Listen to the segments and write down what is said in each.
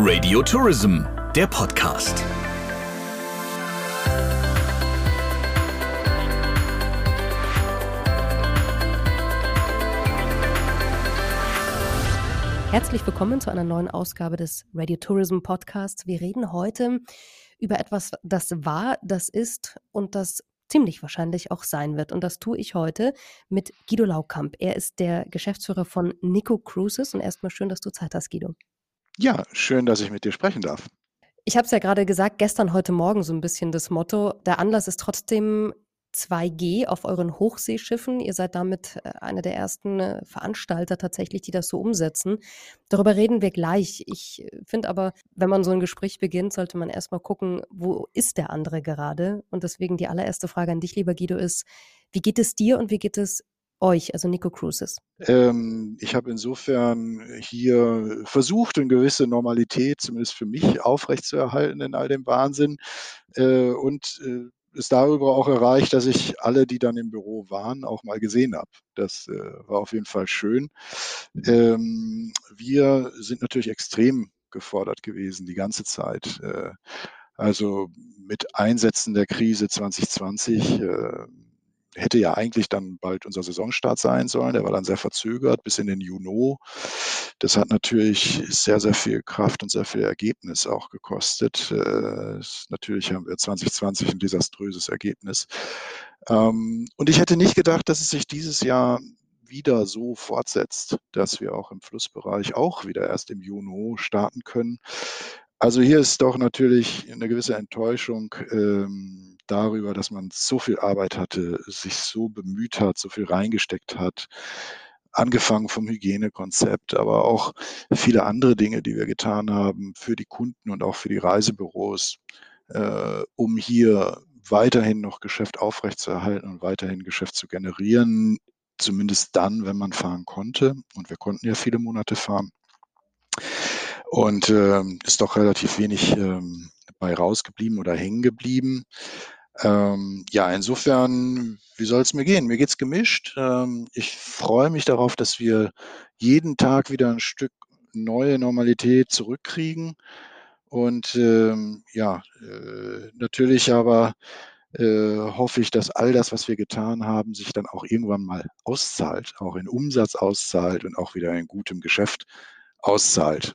Radio Tourism, der Podcast. Herzlich willkommen zu einer neuen Ausgabe des Radio Tourism Podcasts. Wir reden heute über etwas, das war, das ist und das ziemlich wahrscheinlich auch sein wird. Und das tue ich heute mit Guido Laukamp. Er ist der Geschäftsführer von Nico Cruises. Und erstmal schön, dass du Zeit hast, Guido. Ja, schön, dass ich mit dir sprechen darf. Ich habe es ja gerade gesagt, gestern, heute Morgen so ein bisschen das Motto. Der Anlass ist trotzdem 2G auf euren Hochseeschiffen. Ihr seid damit äh, einer der ersten äh, Veranstalter tatsächlich, die das so umsetzen. Darüber reden wir gleich. Ich finde aber, wenn man so ein Gespräch beginnt, sollte man erstmal gucken, wo ist der andere gerade? Und deswegen die allererste Frage an dich, lieber Guido, ist, wie geht es dir und wie geht es euch, also Nico Cruises? Ähm, ich habe insofern hier versucht, eine gewisse Normalität, zumindest für mich, aufrechtzuerhalten in all dem Wahnsinn. Äh, und äh, ist darüber auch erreicht, dass ich alle, die dann im Büro waren, auch mal gesehen habe. Das äh, war auf jeden Fall schön. Ähm, wir sind natürlich extrem gefordert gewesen die ganze Zeit. Äh, also mit Einsätzen der Krise 2020 äh, hätte ja eigentlich dann bald unser Saisonstart sein sollen. Der war dann sehr verzögert bis in den Juni. Das hat natürlich sehr, sehr viel Kraft und sehr viel Ergebnis auch gekostet. Äh, natürlich haben wir 2020 ein desaströses Ergebnis. Ähm, und ich hätte nicht gedacht, dass es sich dieses Jahr wieder so fortsetzt, dass wir auch im Flussbereich auch wieder erst im Juni starten können. Also hier ist doch natürlich eine gewisse Enttäuschung ähm, darüber, dass man so viel Arbeit hatte, sich so bemüht hat, so viel reingesteckt hat, angefangen vom Hygienekonzept, aber auch viele andere Dinge, die wir getan haben für die Kunden und auch für die Reisebüros, äh, um hier weiterhin noch Geschäft aufrechtzuerhalten und weiterhin Geschäft zu generieren, zumindest dann, wenn man fahren konnte. Und wir konnten ja viele Monate fahren. Und äh, ist doch relativ wenig ähm, bei rausgeblieben oder hängen geblieben. Ähm, ja, insofern, wie soll es mir gehen? Mir geht's gemischt. Ähm, ich freue mich darauf, dass wir jeden Tag wieder ein Stück neue Normalität zurückkriegen. Und ähm, ja, äh, natürlich aber äh, hoffe ich, dass all das, was wir getan haben, sich dann auch irgendwann mal auszahlt, auch in Umsatz auszahlt und auch wieder in gutem Geschäft auszahlt.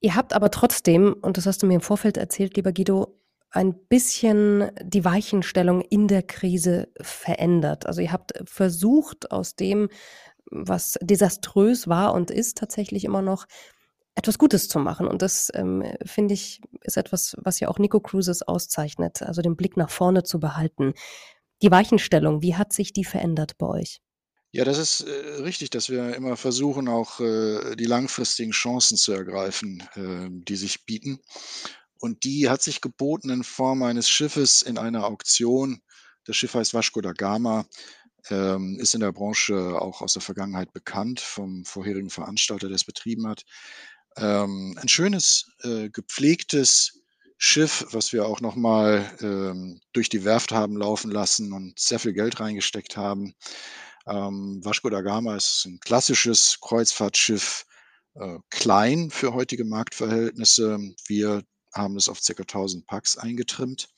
Ihr habt aber trotzdem, und das hast du mir im Vorfeld erzählt, lieber Guido, ein bisschen die Weichenstellung in der Krise verändert. Also ihr habt versucht, aus dem, was desaströs war und ist tatsächlich immer noch, etwas Gutes zu machen. Und das, ähm, finde ich, ist etwas, was ja auch Nico Cruises auszeichnet, also den Blick nach vorne zu behalten. Die Weichenstellung, wie hat sich die verändert bei euch? Ja, das ist äh, richtig, dass wir immer versuchen, auch äh, die langfristigen Chancen zu ergreifen, äh, die sich bieten. Und die hat sich geboten in Form eines Schiffes in einer Auktion. Das Schiff heißt Vasco da Gama, ähm, ist in der Branche auch aus der Vergangenheit bekannt vom vorherigen Veranstalter, der es betrieben hat. Ähm, ein schönes, äh, gepflegtes Schiff, was wir auch nochmal ähm, durch die Werft haben laufen lassen und sehr viel Geld reingesteckt haben. Ähm, Vasco da Gama ist ein klassisches Kreuzfahrtschiff, äh, klein für heutige Marktverhältnisse. Wir haben es auf ca. 1000 Packs eingetrimmt.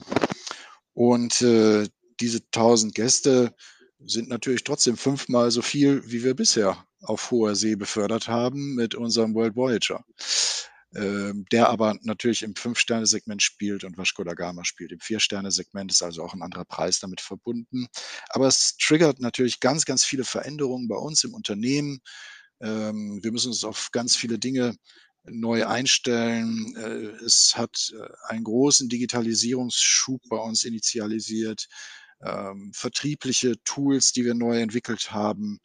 Und äh, diese 1000 Gäste sind natürlich trotzdem fünfmal so viel, wie wir bisher auf hoher See befördert haben mit unserem World Voyager. Ähm, der aber natürlich im Fünf-Sterne-Segment spielt und Vasco da Gama spielt. Im Vier-Sterne-Segment ist also auch ein anderer Preis damit verbunden. Aber es triggert natürlich ganz, ganz viele Veränderungen bei uns im Unternehmen. Ähm, wir müssen uns auf ganz viele Dinge neu einstellen. Äh, es hat äh, einen großen Digitalisierungsschub bei uns initialisiert. Ähm, vertriebliche Tools, die wir neu entwickelt haben,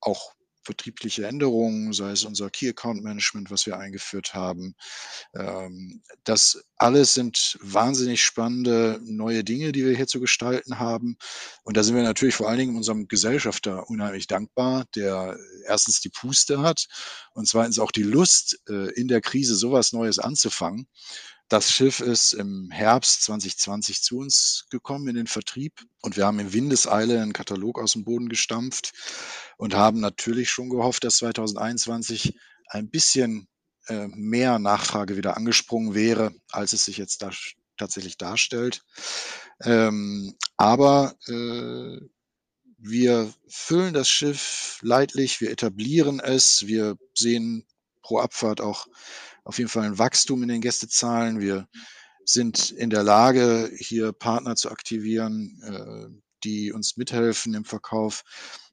auch vertriebliche Änderungen, sei es unser Key Account Management, was wir eingeführt haben. Ähm, das alles sind wahnsinnig spannende neue Dinge, die wir hier zu gestalten haben. Und da sind wir natürlich vor allen Dingen unserem Gesellschafter unheimlich dankbar, der erstens die Puste hat und zweitens auch die Lust, äh, in der Krise sowas Neues anzufangen. Das Schiff ist im Herbst 2020 zu uns gekommen in den Vertrieb und wir haben in Windeseile einen Katalog aus dem Boden gestampft und haben natürlich schon gehofft, dass 2021 ein bisschen äh, mehr Nachfrage wieder angesprungen wäre, als es sich jetzt da tatsächlich darstellt. Ähm, aber äh, wir füllen das Schiff leidlich, wir etablieren es, wir sehen pro Abfahrt auch auf jeden Fall ein Wachstum in den Gästezahlen. Wir sind in der Lage, hier Partner zu aktivieren, äh, die uns mithelfen im Verkauf,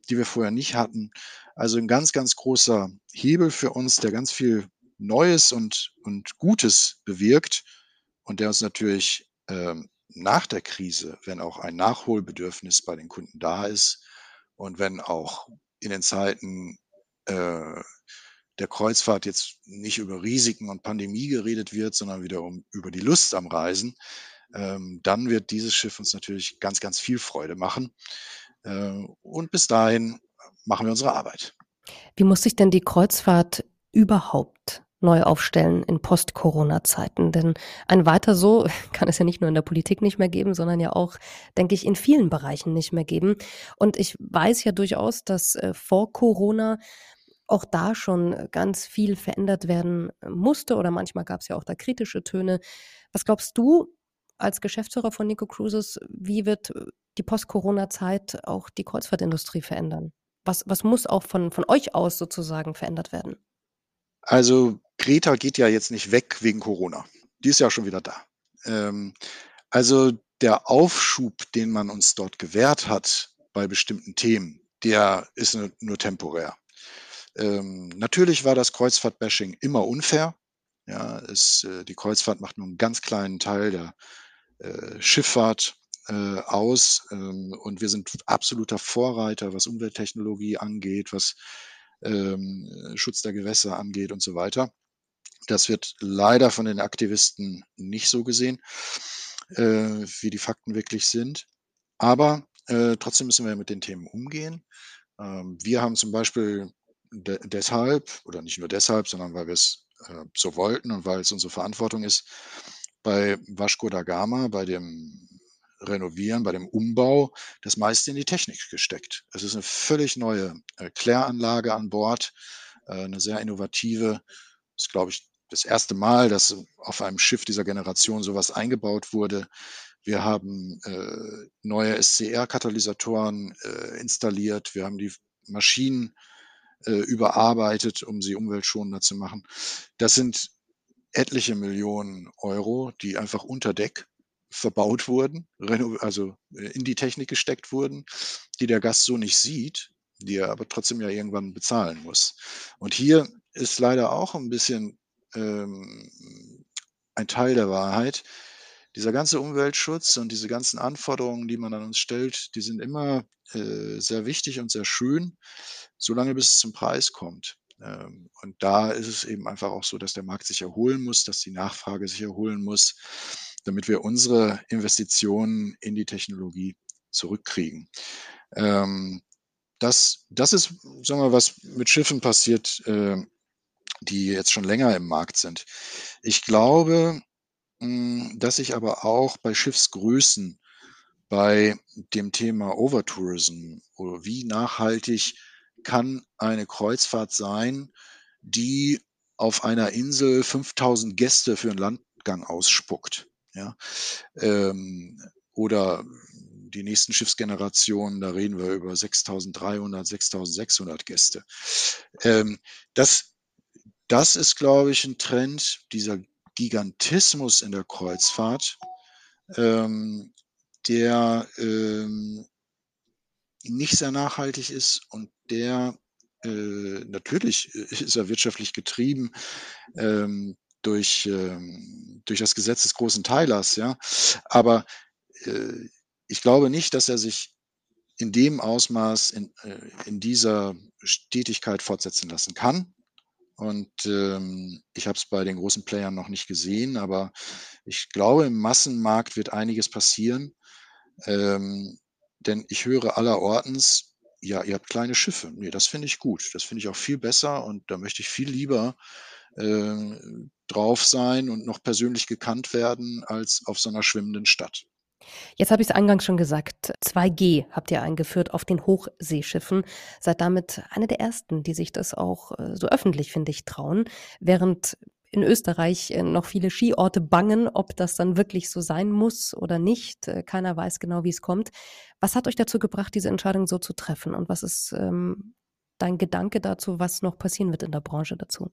die wir vorher nicht hatten. Also ein ganz, ganz großer Hebel für uns, der ganz viel Neues und, und Gutes bewirkt und der uns natürlich ähm, nach der Krise, wenn auch ein Nachholbedürfnis bei den Kunden da ist und wenn auch in den Zeiten äh, der Kreuzfahrt jetzt nicht über Risiken und Pandemie geredet wird, sondern wiederum über die Lust am Reisen, ähm, dann wird dieses Schiff uns natürlich ganz, ganz viel Freude machen. Äh, und bis dahin machen wir unsere Arbeit. Wie muss sich denn die Kreuzfahrt überhaupt neu aufstellen in Post-Corona-Zeiten. Denn ein weiter so kann es ja nicht nur in der Politik nicht mehr geben, sondern ja auch, denke ich, in vielen Bereichen nicht mehr geben. Und ich weiß ja durchaus, dass äh, vor Corona auch da schon ganz viel verändert werden musste oder manchmal gab es ja auch da kritische Töne. Was glaubst du als Geschäftsführer von Nico Cruises, wie wird die Post-Corona-Zeit auch die Kreuzfahrtindustrie verändern? Was, was muss auch von, von euch aus sozusagen verändert werden? Also Greta geht ja jetzt nicht weg wegen Corona. Die ist ja schon wieder da. Ähm, also der Aufschub, den man uns dort gewährt hat bei bestimmten Themen, der ist nur, nur temporär. Ähm, natürlich war das Kreuzfahrt-Bashing immer unfair. Ja, es, äh, die Kreuzfahrt macht nur einen ganz kleinen Teil der äh, Schifffahrt äh, aus ähm, und wir sind absoluter Vorreiter, was Umwelttechnologie angeht, was ähm, Schutz der Gewässer angeht und so weiter. Das wird leider von den Aktivisten nicht so gesehen, äh, wie die Fakten wirklich sind. Aber äh, trotzdem müssen wir mit den Themen umgehen. Ähm, wir haben zum Beispiel de deshalb, oder nicht nur deshalb, sondern weil wir es äh, so wollten und weil es unsere Verantwortung ist, bei Vasco da Gama, bei dem Renovieren, bei dem Umbau das meiste in die Technik gesteckt. Es ist eine völlig neue äh, Kläranlage an Bord, äh, eine sehr innovative, ist, glaube ich, das erste Mal, dass auf einem Schiff dieser Generation sowas eingebaut wurde. Wir haben äh, neue SCR-Katalysatoren äh, installiert. Wir haben die Maschinen äh, überarbeitet, um sie umweltschonender zu machen. Das sind etliche Millionen Euro, die einfach unter Deck verbaut wurden, also äh, in die Technik gesteckt wurden, die der Gast so nicht sieht, die er aber trotzdem ja irgendwann bezahlen muss. Und hier ist leider auch ein bisschen ähm, ein Teil der Wahrheit. Dieser ganze Umweltschutz und diese ganzen Anforderungen, die man an uns stellt, die sind immer äh, sehr wichtig und sehr schön, solange bis es zum Preis kommt. Ähm, und da ist es eben einfach auch so, dass der Markt sich erholen muss, dass die Nachfrage sich erholen muss damit wir unsere Investitionen in die Technologie zurückkriegen. Ähm, das, das ist, sagen wir, was mit Schiffen passiert, äh, die jetzt schon länger im Markt sind. Ich glaube, dass sich aber auch bei Schiffsgrößen bei dem Thema Overtourism oder wie nachhaltig kann eine Kreuzfahrt sein, die auf einer Insel 5000 Gäste für einen Landgang ausspuckt. Ja? Ähm, oder die nächsten Schiffsgenerationen, da reden wir über 6300, 6600 Gäste. Ähm, das, das ist, glaube ich, ein Trend, dieser Gigantismus in der Kreuzfahrt, ähm, der ähm, nicht sehr nachhaltig ist und der äh, natürlich ist er wirtschaftlich getrieben. Ähm, durch, ähm, durch das Gesetz des großen Teilers, ja. Aber äh, ich glaube nicht, dass er sich in dem Ausmaß, in, äh, in dieser Stetigkeit fortsetzen lassen kann. Und ähm, ich habe es bei den großen Playern noch nicht gesehen, aber ich glaube, im Massenmarkt wird einiges passieren. Ähm, denn ich höre allerortens, ja, ihr habt kleine Schiffe. Nee, das finde ich gut. Das finde ich auch viel besser und da möchte ich viel lieber äh, drauf sein und noch persönlich gekannt werden als auf so einer schwimmenden Stadt. Jetzt habe ich es eingangs schon gesagt. 2G habt ihr eingeführt auf den Hochseeschiffen. Seid damit eine der ersten, die sich das auch äh, so öffentlich, finde ich, trauen. Während in Österreich äh, noch viele Skiorte bangen, ob das dann wirklich so sein muss oder nicht. Äh, keiner weiß genau, wie es kommt. Was hat euch dazu gebracht, diese Entscheidung so zu treffen? Und was ist ähm, dein Gedanke dazu, was noch passieren wird in der Branche dazu?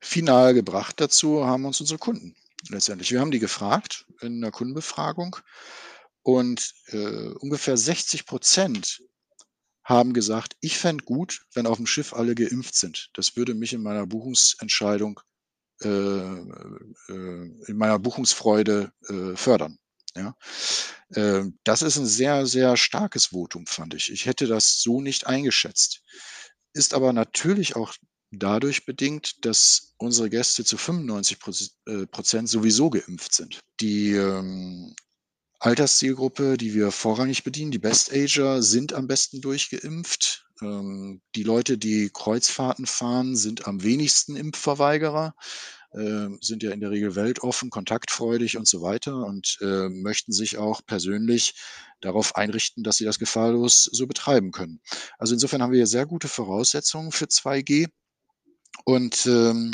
Final gebracht dazu haben uns unsere Kunden letztendlich. Wir haben die gefragt in einer Kundenbefragung und äh, ungefähr 60 Prozent haben gesagt, ich fände gut, wenn auf dem Schiff alle geimpft sind. Das würde mich in meiner Buchungsentscheidung, äh, äh, in meiner Buchungsfreude äh, fördern. Ja, äh, das ist ein sehr, sehr starkes Votum, fand ich. Ich hätte das so nicht eingeschätzt. Ist aber natürlich auch dadurch bedingt, dass unsere Gäste zu 95 äh, Prozent sowieso geimpft sind. Die ähm, Alterszielgruppe, die wir vorrangig bedienen, die Best-Ager, sind am besten durchgeimpft. Ähm, die Leute, die Kreuzfahrten fahren, sind am wenigsten Impfverweigerer, äh, sind ja in der Regel weltoffen, kontaktfreudig und so weiter und äh, möchten sich auch persönlich darauf einrichten, dass sie das gefahrlos so betreiben können. Also insofern haben wir sehr gute Voraussetzungen für 2G. Und ähm,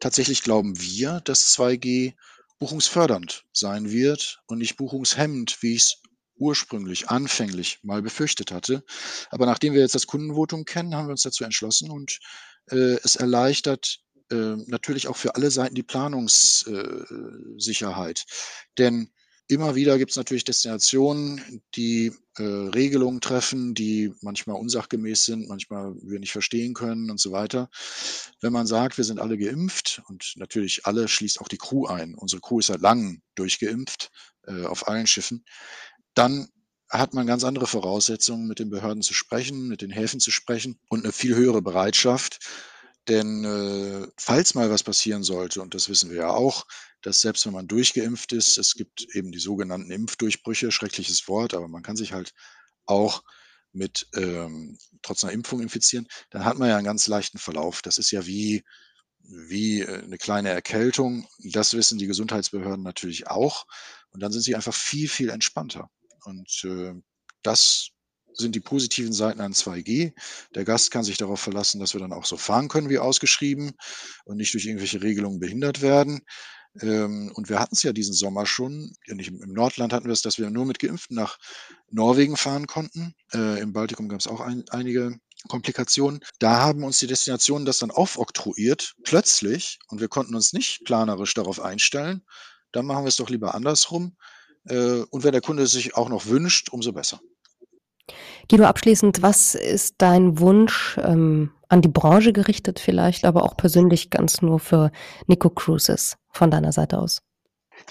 tatsächlich glauben wir, dass 2G buchungsfördernd sein wird und nicht buchungshemmend, wie ich es ursprünglich, anfänglich mal befürchtet hatte. Aber nachdem wir jetzt das Kundenvotum kennen, haben wir uns dazu entschlossen und äh, es erleichtert äh, natürlich auch für alle Seiten die Planungssicherheit. Denn Immer wieder gibt es natürlich Destinationen, die äh, Regelungen treffen, die manchmal unsachgemäß sind, manchmal wir nicht verstehen können und so weiter. Wenn man sagt, wir sind alle geimpft und natürlich alle schließt auch die Crew ein. Unsere Crew ist seit langem durchgeimpft äh, auf allen Schiffen. Dann hat man ganz andere Voraussetzungen, mit den Behörden zu sprechen, mit den Häfen zu sprechen und eine viel höhere Bereitschaft. Denn äh, falls mal was passieren sollte, und das wissen wir ja auch, dass selbst wenn man durchgeimpft ist, es gibt eben die sogenannten Impfdurchbrüche, schreckliches Wort, aber man kann sich halt auch mit ähm, trotz einer Impfung infizieren, dann hat man ja einen ganz leichten Verlauf. Das ist ja wie, wie äh, eine kleine Erkältung. Das wissen die Gesundheitsbehörden natürlich auch. Und dann sind sie einfach viel, viel entspannter. Und äh, das sind die positiven Seiten an 2G. Der Gast kann sich darauf verlassen, dass wir dann auch so fahren können wie ausgeschrieben und nicht durch irgendwelche Regelungen behindert werden. Ähm, und wir hatten es ja diesen Sommer schon, im Nordland hatten wir es, dass wir nur mit Geimpften nach Norwegen fahren konnten. Äh, Im Baltikum gab es auch ein, einige Komplikationen. Da haben uns die Destinationen das dann aufoktroyiert, plötzlich, und wir konnten uns nicht planerisch darauf einstellen. Dann machen wir es doch lieber andersrum. Äh, und wenn der Kunde es sich auch noch wünscht, umso besser. Guido, abschließend, was ist dein Wunsch ähm, an die Branche gerichtet vielleicht, aber auch persönlich ganz nur für Nico Cruises von deiner Seite aus?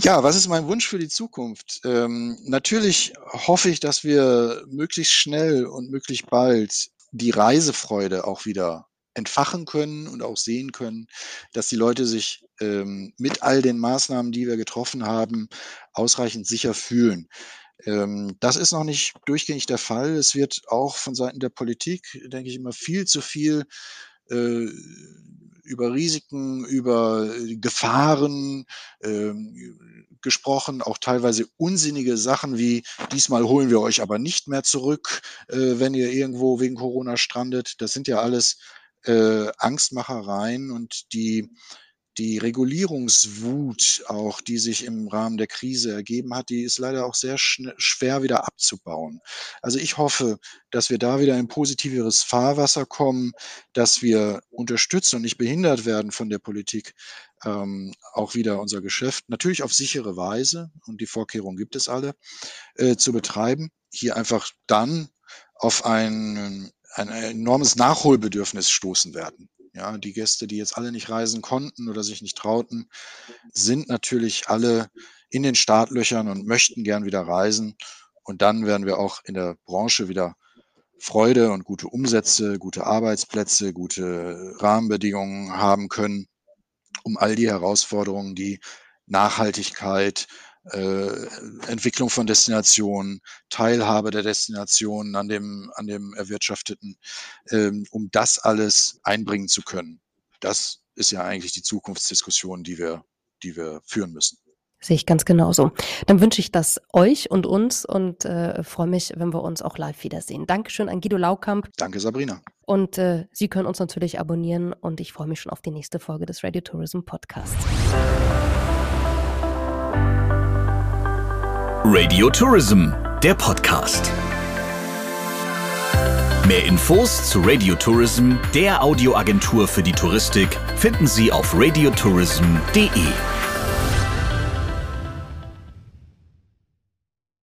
Ja, was ist mein Wunsch für die Zukunft? Ähm, natürlich hoffe ich, dass wir möglichst schnell und möglichst bald die Reisefreude auch wieder entfachen können und auch sehen können, dass die Leute sich ähm, mit all den Maßnahmen, die wir getroffen haben, ausreichend sicher fühlen. Ähm, das ist noch nicht durchgängig der Fall. Es wird auch von Seiten der Politik, denke ich, immer viel zu viel äh, über Risiken, über Gefahren äh, gesprochen, auch teilweise unsinnige Sachen wie diesmal holen wir euch aber nicht mehr zurück, äh, wenn ihr irgendwo wegen Corona strandet. Das sind ja alles äh, Angstmachereien und die die Regulierungswut auch, die sich im Rahmen der Krise ergeben hat, die ist leider auch sehr schwer wieder abzubauen. Also ich hoffe, dass wir da wieder in positiveres Fahrwasser kommen, dass wir unterstützen und nicht behindert werden von der Politik, ähm, auch wieder unser Geschäft natürlich auf sichere Weise, und die Vorkehrungen gibt es alle, äh, zu betreiben. Hier einfach dann auf ein, ein enormes Nachholbedürfnis stoßen werden. Ja, die Gäste, die jetzt alle nicht reisen konnten oder sich nicht trauten, sind natürlich alle in den Startlöchern und möchten gern wieder reisen. Und dann werden wir auch in der Branche wieder Freude und gute Umsätze, gute Arbeitsplätze, gute Rahmenbedingungen haben können, um all die Herausforderungen, die Nachhaltigkeit, äh, Entwicklung von Destinationen, Teilhabe der Destinationen an dem, an dem Erwirtschafteten, ähm, um das alles einbringen zu können. Das ist ja eigentlich die Zukunftsdiskussion, die wir, die wir führen müssen. Sehe ich ganz genauso. Dann wünsche ich das euch und uns und äh, freue mich, wenn wir uns auch live wiedersehen. Dankeschön an Guido Laukamp. Danke, Sabrina. Und äh, Sie können uns natürlich abonnieren und ich freue mich schon auf die nächste Folge des Radio Tourism Podcasts. Radio Tourism, der Podcast. Mehr Infos zu Radio Tourism, der Audioagentur für die Touristik, finden Sie auf radiotourism.de.